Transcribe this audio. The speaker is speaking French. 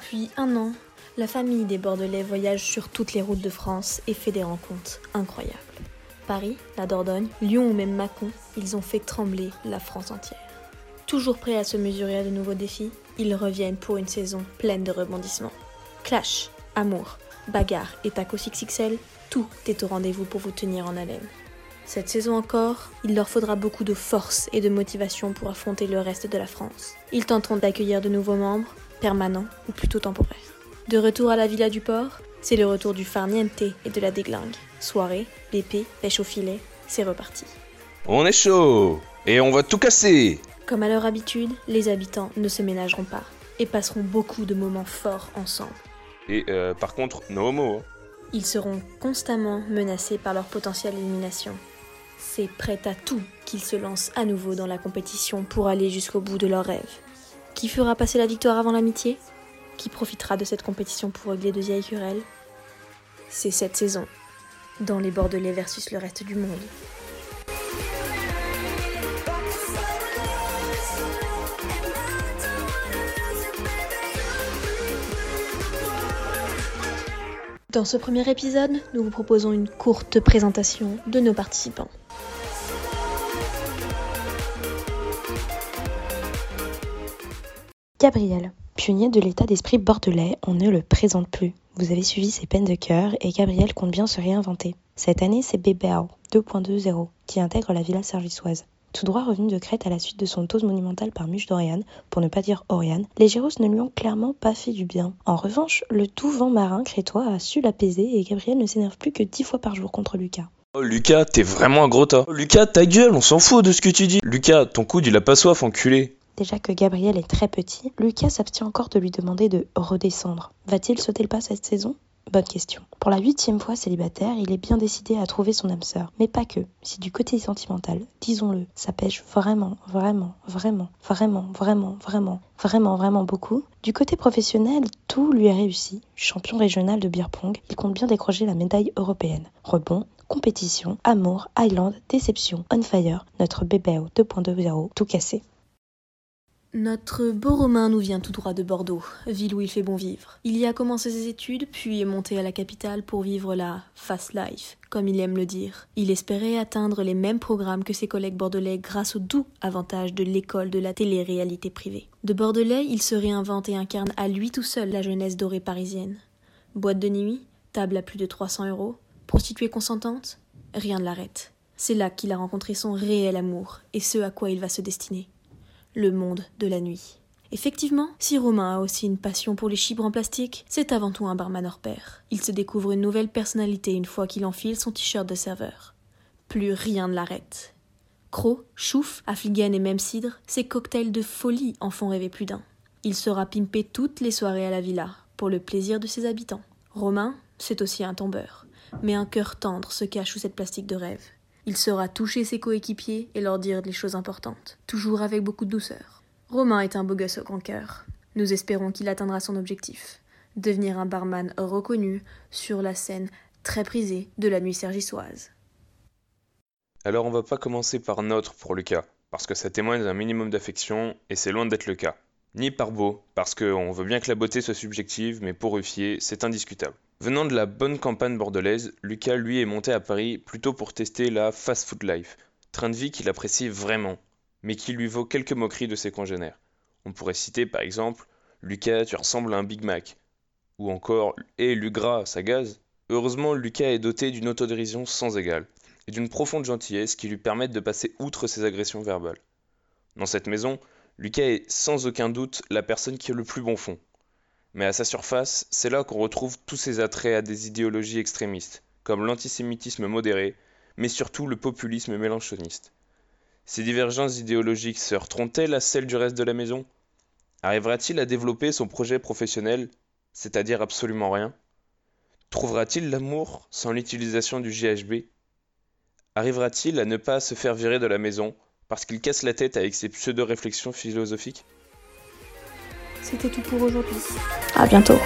Depuis un an, la famille des Bordelais voyage sur toutes les routes de France et fait des rencontres incroyables. Paris, la Dordogne, Lyon ou même Mâcon, ils ont fait trembler la France entière. Toujours prêts à se mesurer à de nouveaux défis, ils reviennent pour une saison pleine de rebondissements. Clash, amour, bagarre et tacos XXL, tout est au rendez-vous pour vous tenir en haleine. Cette saison encore, il leur faudra beaucoup de force et de motivation pour affronter le reste de la France. Ils tenteront d'accueillir de nouveaux membres, permanents ou plutôt temporaires. De retour à la Villa du Port, c'est le retour du farniente et de la déglingue. Soirée, l'épée, pêche au filet, c'est reparti. On est chaud Et on va tout casser Comme à leur habitude, les habitants ne se ménageront pas et passeront beaucoup de moments forts ensemble. Et euh, par contre, no homo. hein. Ils seront constamment menacés par leur potentielle élimination. C'est prêt à tout qu'ils se lancent à nouveau dans la compétition pour aller jusqu'au bout de leurs rêves. Qui fera passer la victoire avant l'amitié? Qui profitera de cette compétition pour régler de vieilles querelles? C'est cette saison, dans les Bordelais versus le reste du monde. Dans ce premier épisode, nous vous proposons une courte présentation de nos participants. Gabriel, pionnier de l'état d'esprit bordelais, on ne le présente plus. Vous avez suivi ses peines de cœur et Gabriel compte bien se réinventer. Cette année, c'est Bébéao 2.20 qui intègre la villa sergissoise. Tout droit revenu de Crète à la suite de son tose monumental par Muche d'Oriane, pour ne pas dire Oriane, les Géros ne lui ont clairement pas fait du bien. En revanche, le doux vent marin crétois a su l'apaiser et Gabriel ne s'énerve plus que dix fois par jour contre Lucas. Oh Lucas, t'es vraiment un gros tas. Oh, Lucas, ta gueule, on s'en fout de ce que tu dis. Lucas, ton coude, il a pas soif, enculé. Déjà que Gabriel est très petit, Lucas s'abstient encore de lui demander de redescendre. Va-t-il sauter le pas cette saison? Bonne question. Pour la huitième fois célibataire, il est bien décidé à trouver son âme sœur. Mais pas que. Si du côté sentimental, disons-le, ça pêche vraiment, vraiment, vraiment, vraiment, vraiment, vraiment, vraiment, vraiment beaucoup. Du côté professionnel, tout lui est réussi. Champion régional de beer pong, il compte bien décrocher la médaille européenne. Rebond, compétition, amour, Island, déception, on fire, notre bébé 2.20, tout cassé. Notre beau Romain nous vient tout droit de Bordeaux, ville où il fait bon vivre. Il y a commencé ses études, puis est monté à la capitale pour vivre la fast life, comme il aime le dire. Il espérait atteindre les mêmes programmes que ses collègues bordelais grâce au doux avantage de l'école de la télé-réalité privée. De Bordelais, il se réinvente et incarne à lui tout seul la jeunesse dorée parisienne. Boîte de nuit, table à plus de 300 euros, prostituée consentante, rien ne l'arrête. C'est là qu'il a rencontré son réel amour et ce à quoi il va se destiner le monde de la nuit. Effectivement, si Romain a aussi une passion pour les chibres en plastique, c'est avant tout un barman hors pair. Il se découvre une nouvelle personnalité une fois qu'il enfile son t-shirt de serveur. Plus rien ne l'arrête. Croc, chouf, affligen et même cidre, ces cocktails de folie en font rêver plus d'un. Il sera pimpé toutes les soirées à la villa, pour le plaisir de ses habitants. Romain, c'est aussi un tombeur, mais un cœur tendre se cache sous cette plastique de rêve. Il saura toucher ses coéquipiers et leur dire des choses importantes, toujours avec beaucoup de douceur. Romain est un beau gosse au grand cœur. Nous espérons qu'il atteindra son objectif, devenir un barman reconnu sur la scène très prisée de la nuit sergissoise. Alors on va pas commencer par notre pour Lucas, parce que ça témoigne d'un minimum d'affection, et c'est loin d'être le cas. Ni par beau, parce qu'on veut bien que la beauté soit subjective, mais pour Ruffier, c'est indiscutable. Venant de la bonne campagne bordelaise, Lucas lui est monté à Paris plutôt pour tester la fast food life, train de vie qu'il apprécie vraiment, mais qui lui vaut quelques moqueries de ses congénères. On pourrait citer par exemple Lucas, tu ressembles à un Big Mac, ou encore Hé Lugras, ça gaze. Heureusement, Lucas est doté d'une autodérision sans égale et d'une profonde gentillesse qui lui permettent de passer outre ses agressions verbales. Dans cette maison, Lucas est sans aucun doute la personne qui a le plus bon fond. Mais à sa surface, c'est là qu'on retrouve tous ses attraits à des idéologies extrémistes, comme l'antisémitisme modéré, mais surtout le populisme mélanchoniste. Ces divergences idéologiques se heurteront-elles à celles du reste de la maison? Arrivera-t-il à développer son projet professionnel, c'est-à-dire absolument rien? Trouvera-t-il l'amour sans l'utilisation du GHB Arrivera-t-il à ne pas se faire virer de la maison parce qu'il casse la tête avec ses pseudo-réflexions philosophiques? C'était tout pour aujourd'hui. À bientôt.